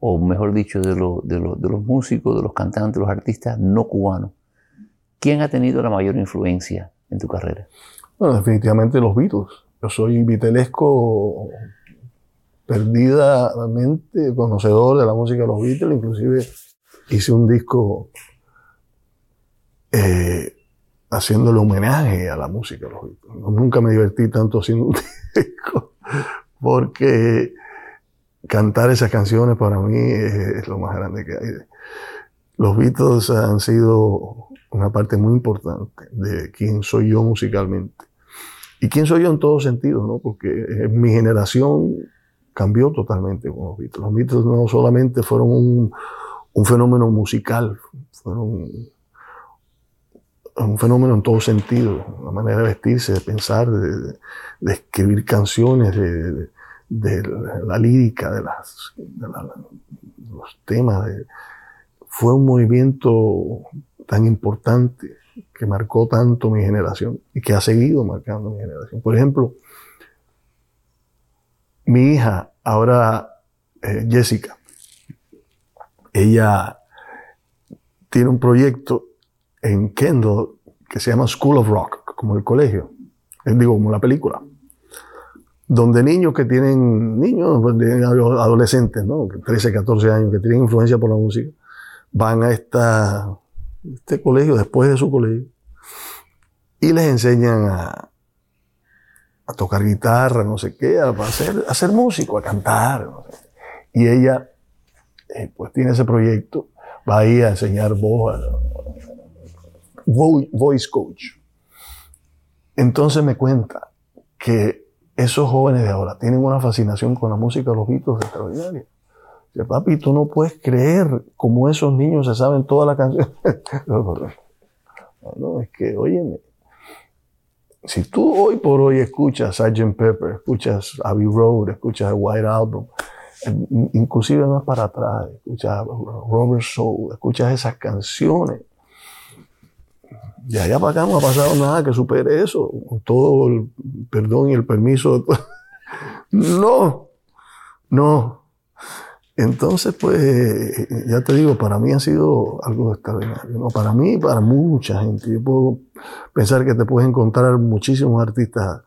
o mejor dicho, de, de, los músicos, de los cantantes, de los artistas no cubanos, ¿quién ha tenido la mayor influencia en tu carrera? Bueno, definitivamente los Beatles. Yo soy vitelesco perdidamente conocedor de la música de los Beatles, inclusive hice un disco eh, haciéndole homenaje a la música de los Beatles. Nunca me divertí tanto haciendo un [laughs] disco porque cantar esas canciones para mí es, lo más grande que hay. Los Beatles han sido una parte muy importante de quién soy yo musicalmente. Y quién soy yo en todos sentidos, ¿no? Porque mi generación cambió totalmente con los Beatles. Los Beatles no solamente fueron un, fenómeno musical, fueron un fenómeno en todos sentidos, la manera de vestirse, de pensar, de, escribir canciones, de, la lírica, de, los temas. fue un movimiento tan importante que marcó tanto mi generación y que ha seguido marcando mi generación. Por ejemplo, mi hija, ahora eh, Jessica, ella tiene un proyecto en Kendall que se llama School of Rock, como el colegio, eh, digo, como la película, donde niños que tienen, niños, pues, adolescentes, ¿no? 13, 14 años, que tienen influencia por la música, van a esta, este colegio después de su colegio y les enseñan a, tocar guitarra, no sé qué, a, hacer, a ser músico, a cantar. Y ella, eh, pues tiene ese proyecto, va ahí a enseñar voz, voice coach. Entonces me cuenta que esos jóvenes de ahora tienen una fascinación con la música de los Beatles extraordinaria. Papi, tú no puedes creer cómo esos niños se saben toda la canción. [laughs] no, es que, óyeme, si tú hoy por hoy escuchas Sgt. Pepper, escuchas Abbey Road, escuchas White Album, inclusive más para atrás, escuchas Robert Soul, escuchas esas canciones de allá para acá no ha pasado nada que supere eso, con todo el perdón y el permiso. [laughs] no, no. Entonces, pues, ya te digo, para mí ha sido algo extraordinario. ¿no? Para mí y para mucha gente. Yo puedo pensar que te puedes encontrar muchísimos artistas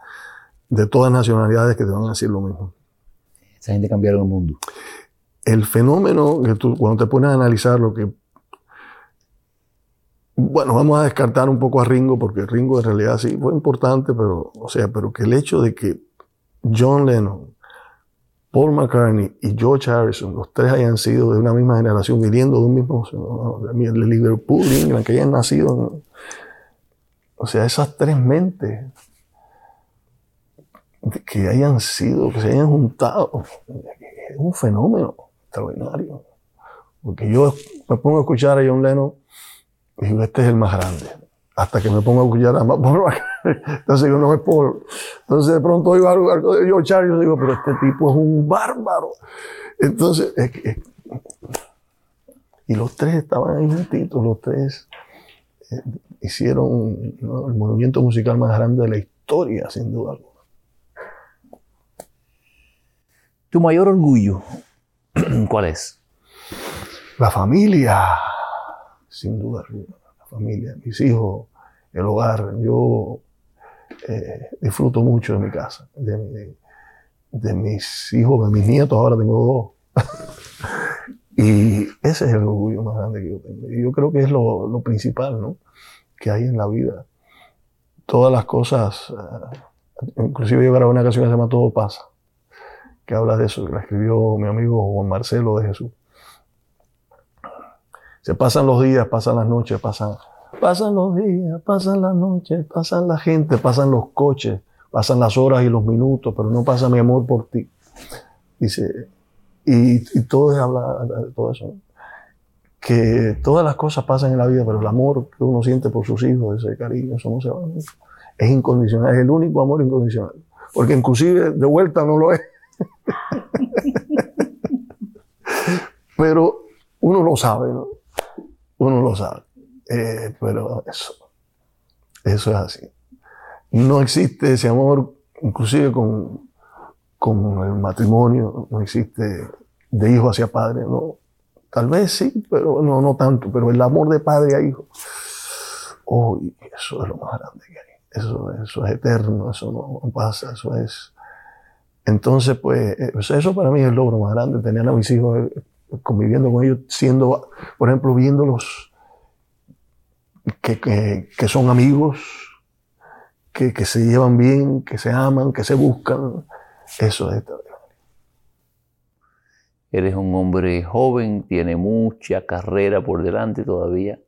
de todas nacionalidades que te van a decir lo mismo. Esa gente cambiaron el mundo. El fenómeno que tú, cuando te pones a analizar lo que bueno, vamos a descartar un poco a Ringo, porque Ringo en realidad sí fue importante, pero, o sea, pero que el hecho de que John Lennon, Paul McCartney y George Harrison, los tres hayan sido de una misma generación, viniendo de un mismo, de Liverpool, England, que hayan nacido, o sea, esas tres mentes que hayan sido, que se hayan juntado, es un fenómeno extraordinario. Porque yo me pongo a escuchar a John Lennon y digo, este es el más grande. Hasta que me pongo a escuchar a más Entonces yo no me puedo. Entonces de pronto oigo algo, de George Harrison y digo, pero este tipo es un bárbaro. Entonces, y los tres estaban ahí juntitos, los tres eh, hicieron el movimiento musical más grande de la historia, sin duda alguna. ¿Tu mayor orgullo [clears throat] cuál es? La familia sin duda la familia, mis hijos, el hogar. Yo eh, disfruto mucho de mi casa, de, mis hijos, de mis nietos, ahora tengo dos. [laughs] y ese es el orgullo más grande que yo tengo. Y yo creo que es lo, principal ¿no? que hay en la vida. Todas las cosas, eh, inclusive yo grabé una canción que se llama Todo pasa, que habla de eso, que la escribió mi amigo Juan Marcelo de Jesús. Se pasan los días, pasan las noches, pasan, pasan los días, pasan las noches, pasan la gente, pasan los coches, pasan las horas y los minutos, pero no pasa mi amor por ti. Dice, y, todo es hablar de todo eso. Que todas las cosas pasan en la vida, pero el amor que uno siente por sus hijos, ese cariño, eso no se va. Es incondicional, es el único amor incondicional. Porque inclusive de vuelta no lo es. [laughs] pero uno lo sabe, ¿no? Uno lo sabe. Eh, pero eso, eso es así. No existe ese amor, inclusive con, con el matrimonio, no existe de hijo hacia padre, no. Tal vez sí, pero no, no tanto, pero el amor de padre a hijo, oh, eso es lo más grande que hay. Eso, eso es eterno, eso no, pasa, eso es. Entonces, pues, eso para mí es el logro más grande, tener a mis hijos eh, conviviendo con ellos, siendo, por ejemplo, viéndolos que, que, que son amigos, que, que, se llevan bien, que se aman, que se buscan. Eso es extraordinario. Eres un hombre joven, tiene mucha carrera por delante todavía.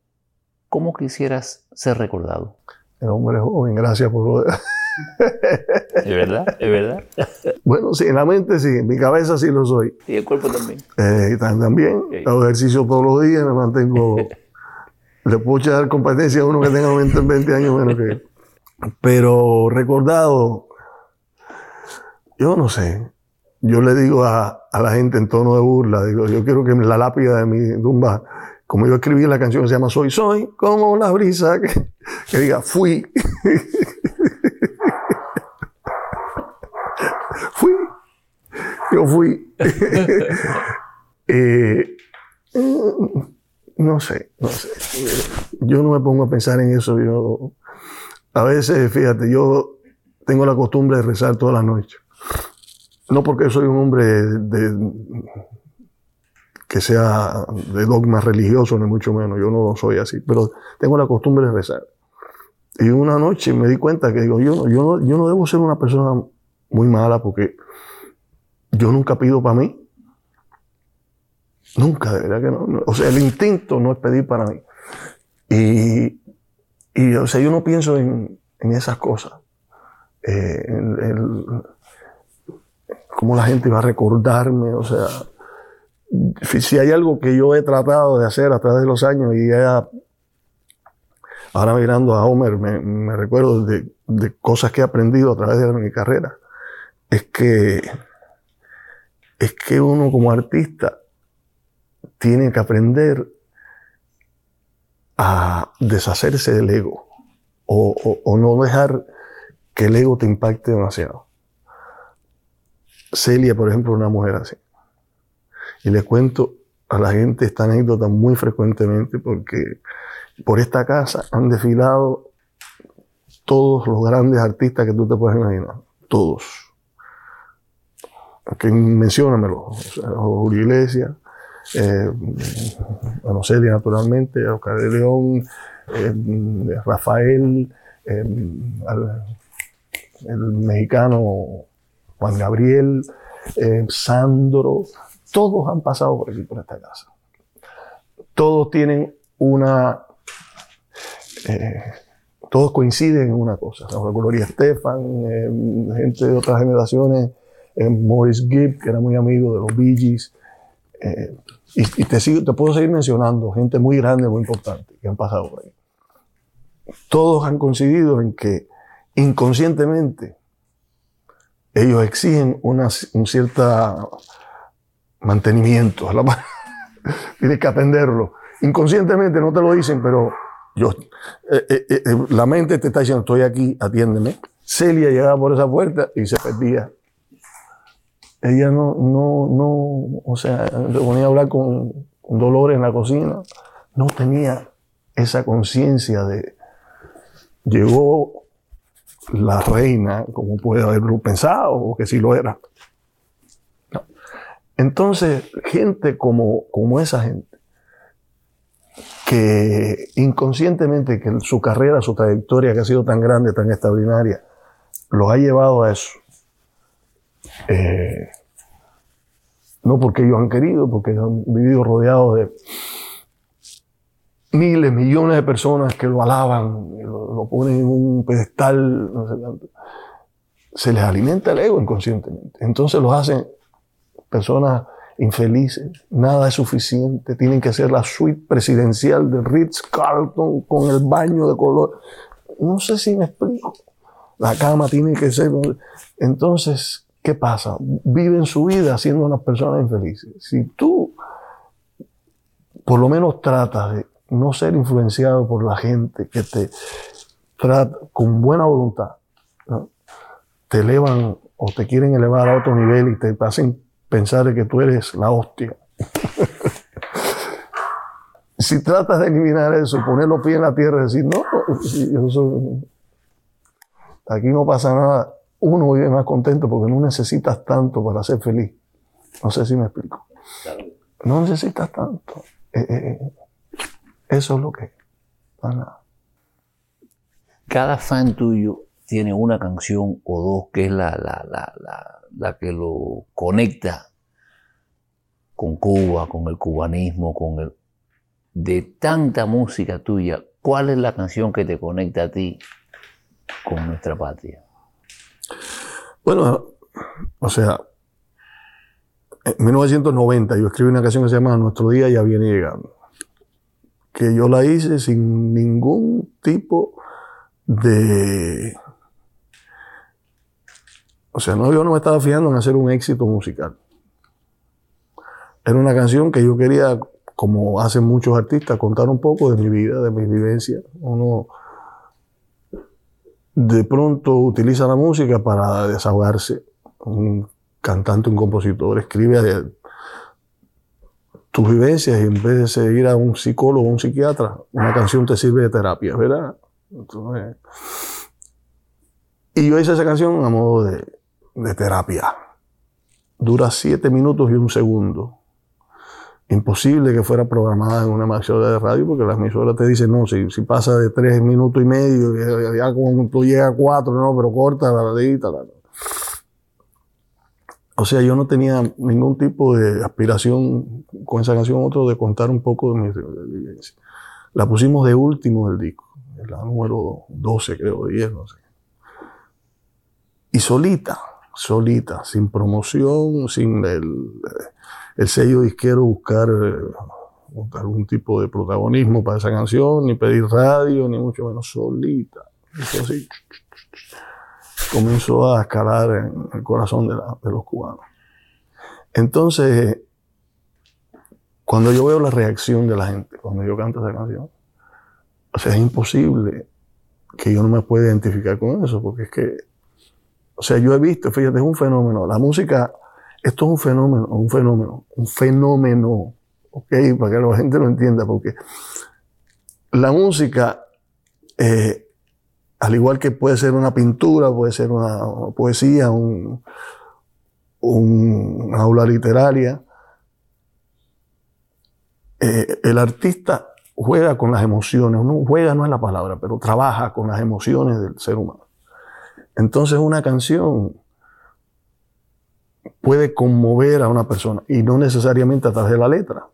¿Cómo quisieras ser recordado? El hombre joven, gracias por... [laughs] ¿Es verdad? ¿Es verdad? Bueno, sí, en la mente sí, en mi cabeza sí lo soy. Y el cuerpo también. Eh, también. Hago ejercicio todos los días, me mantengo... [laughs] le puedo echar competencia a uno que tenga 20, años menos que él. Pero recordado, yo no sé. Yo le digo a, a, la gente en tono de burla, digo, yo quiero que la lápida de mi tumba, como yo escribí la canción que se llama Soy, soy, como la brisa, que, que diga, fui. [laughs] fui. Yo fui. [laughs] eh, no sé, no sé. Yo no me pongo a pensar en eso. Yo, a veces, fíjate, yo tengo la costumbre de rezar toda la noche. No porque soy un hombre que sea de dogma religioso, ni mucho menos. Yo no soy así, pero tengo la costumbre de rezar. Y una noche me di cuenta que digo, yo, yo, no, yo no debo ser una persona muy mala porque yo nunca pido para mí. Nunca, de verdad que no. O sea, el instinto no es pedir para mí. Y, y o sea, yo no pienso en, en esas cosas. Eh, cómo la gente va a recordarme, o sea, si hay algo que yo he tratado de hacer a través de los años y ahora mirando a Homer me, me recuerdo de, de, cosas que he aprendido a través de mi carrera, es que, es que uno como artista tiene que aprender a deshacerse del ego o, no dejar que el ego te impacte demasiado. Celia, por ejemplo, una mujer así. Y le cuento a la gente esta anécdota muy frecuentemente porque por esta casa han desfilado todos los grandes artistas que tú te puedes imaginar. Todos. Que menciónamelo. Julio Iglesias, eh, bueno, Celia naturalmente, Oscar de León, eh, Rafael, eh, el mexicano Juan Gabriel, eh, Sandro, todos han pasado por aquí, por esta casa. Todos tienen una... todos coinciden en una cosa. Gloria Estefan, gente de otras generaciones, Morris Gibb, que era muy amigo de los Bee Gees, y, te, puedo seguir mencionando gente muy grande, muy importante que han pasado por ahí. Todos han coincidido en que inconscientemente ellos exigen una, un cierto mantenimiento. [laughs] Tienes que atenderlo. Inconscientemente no te lo dicen, pero yo, eh, eh, eh, la mente te está diciendo, estoy aquí, atiéndeme. Celia llegaba por esa puerta y se perdía ella no, no, no, o sea, se ponía a hablar con, Dolores en la cocina, no tenía esa conciencia de, llegó la reina, como puede haberlo pensado, o que sí lo era. Entonces, gente como, como esa gente, que inconscientemente, que su carrera, su trayectoria, que ha sido tan grande, tan extraordinaria, los ha llevado a eso, eh, no porque ellos han querido, porque han vivido rodeados de miles, millones de personas que lo alaban, lo, ponen en un pedestal, no sé cuánto. Se les alimenta el ego inconscientemente. Entonces los hacen personas infelices, nada es suficiente, tienen que ser la suite presidencial de Ritz Carlton con el baño de color. No sé si me explico. La cama tiene que ser. Entonces, ¿qué pasa? Viven su vida siendo unas personas infelices. Si tú, por lo menos, tratas de no ser influenciado por la gente que te trata con buena voluntad, te elevan o te quieren elevar a otro nivel y te hacen pensar que tú eres la hostia. [laughs] si tratas de eliminar eso, poner los pies en la tierra y decir, no, aquí no pasa nada, uno vive más contento porque no necesitas tanto para ser feliz. No sé si me explico. No necesitas tanto. Eh, eh, eh, eso es lo que es. Cada fan tuyo tiene una canción o dos que es la, la, la la que lo conecta con Cuba, con el cubanismo, con el... De tanta música tuya, ¿cuál es la canción que te conecta a ti con nuestra patria? Bueno, o sea, en 1990 yo escribí una canción que se llama Nuestro día ya viene llegando, que yo la hice sin ningún tipo de o sea, no, yo no me estaba fijando en hacer un éxito musical. Era una canción que yo quería, como hacen muchos artistas, contar un poco de mi vida, de mi vivencia. Uno de pronto utiliza la música para desahogarse. Un cantante, un compositor, escribe tus vivencias y en vez de ir a un psicólogo o un psiquiatra, una canción te sirve de terapia, ¿verdad? y yo hice esa canción a modo de terapia. Dura siete minutos y un segundo. Imposible que fuera programada en una emisora de radio porque la emisora te dice, no, si, pasa de tres minutos y medio, ya, como tú llegas a cuatro, no, pero corta la radita. O sea, yo no tenía ningún tipo de aspiración con esa canción, otro de contar un poco de mi vivencia. La pusimos de último del disco, la número 12, creo, 10, no sé. Y solita, solita, sin promoción, sin el, el sello disquero buscar eh, algún tipo de protagonismo para esa canción, ni pedir radio, ni mucho menos solita. así, comenzó a escalar en el corazón de, de los cubanos. Entonces, cuando yo veo la reacción de la gente, cuando yo canto esa canción, o sea, es imposible que yo no me pueda identificar con eso, porque es que o sea, yo he visto, fíjate, es un fenómeno. La música, esto es un fenómeno, un fenómeno, un fenómeno, ¿ok? Para que la gente lo entienda, porque la música, eh, al igual que puede ser una pintura, puede ser una, poesía, un, una aula literaria, eh, el artista juega con las emociones, no juega no es la palabra, pero trabaja con las emociones del ser humano. Entonces una canción puede conmover a una persona y no necesariamente a través de la letra.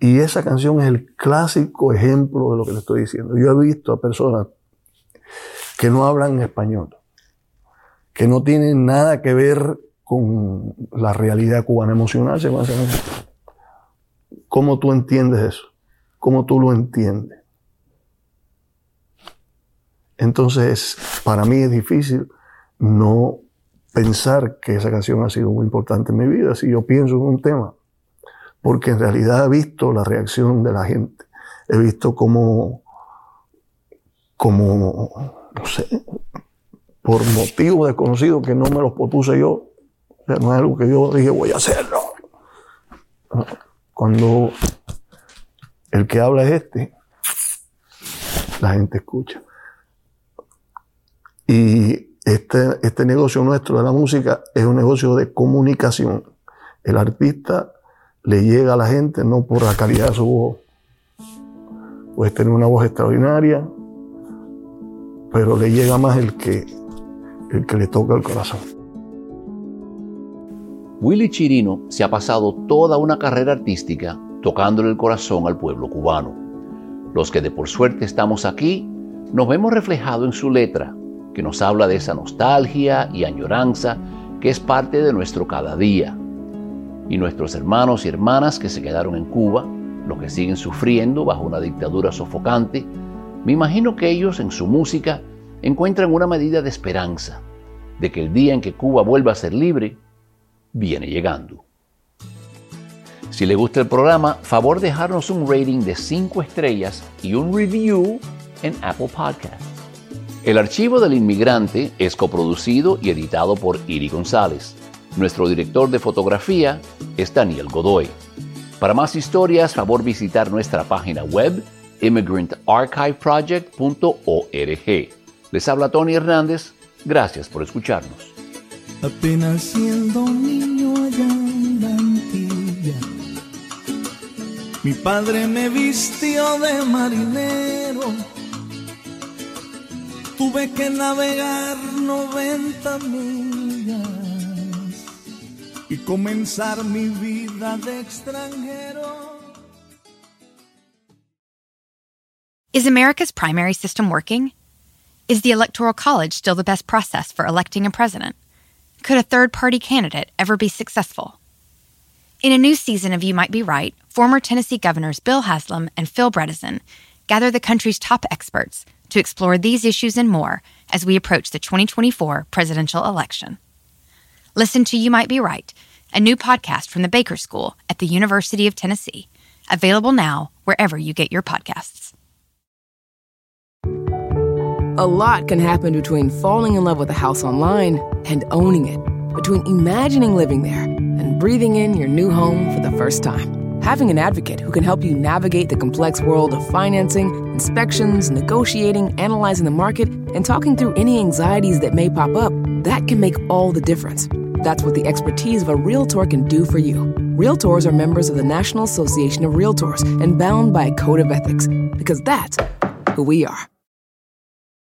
Y esa canción es el clásico ejemplo de lo que le estoy diciendo. Yo he visto a personas que no hablan español, que no tienen nada que ver con la realidad cubana emocional. ¿Cómo tú entiendes eso? ¿Cómo tú lo entiendes? Entonces, para mí es difícil no pensar que esa canción ha sido muy importante en mi vida si yo pienso en un tema, porque en realidad he visto la reacción de la gente, he visto cómo, como, no sé, por motivos desconocidos que no me los propuse yo, no es algo que yo dije voy a hacerlo. Cuando el que habla es este, la gente escucha. Y este, este negocio nuestro de la música es un negocio de comunicación. El artista le llega a la gente no por la calidad de su voz. Puede tener una voz extraordinaria, pero le llega más el que, el que le toca el corazón. Willy Chirino se ha pasado toda una carrera artística tocándole el corazón al pueblo cubano. Los que de por suerte estamos aquí, nos vemos reflejados en su letra, que nos habla de esa nostalgia y añoranza que es parte de nuestro cada día. Y nuestros hermanos y hermanas que se quedaron en Cuba, los que siguen sufriendo bajo una dictadura sofocante, me imagino que ellos en su música encuentran una medida de esperanza, de que el día en que Cuba vuelva a ser libre, viene llegando. Si le gusta el programa, favor dejarnos un rating de 5 estrellas y un review en Apple Podcasts. El archivo del inmigrante es coproducido y editado por Iri González. Nuestro director de fotografía es Daniel Godoy. Para más historias, favor visitar nuestra página web immigrantarchiveproject.org. Les habla Tony Hernández. Gracias por escucharnos. Apenas siendo allá en la mi padre me vistió de marinero. Tuve que navegar 90 millas y comenzar mi vida de extranjero. Is America's primary system working? Is the Electoral College still the best process for electing a president? Could a third party candidate ever be successful? In a new season of You Might Be Right, former Tennessee governors Bill Haslam and Phil Bredesen gather the country's top experts to explore these issues and more as we approach the 2024 presidential election. Listen to You Might Be Right, a new podcast from the Baker School at the University of Tennessee, available now wherever you get your podcasts. A lot can happen between falling in love with a house online and owning it, between imagining living there and breathing in your new home for the first time. Having an advocate who can help you navigate the complex world of financing, inspections, negotiating, analyzing the market, and talking through any anxieties that may pop up, that can make all the difference. That's what the expertise of a Realtor can do for you. Realtors are members of the National Association of Realtors and bound by a code of ethics, because that's who we are.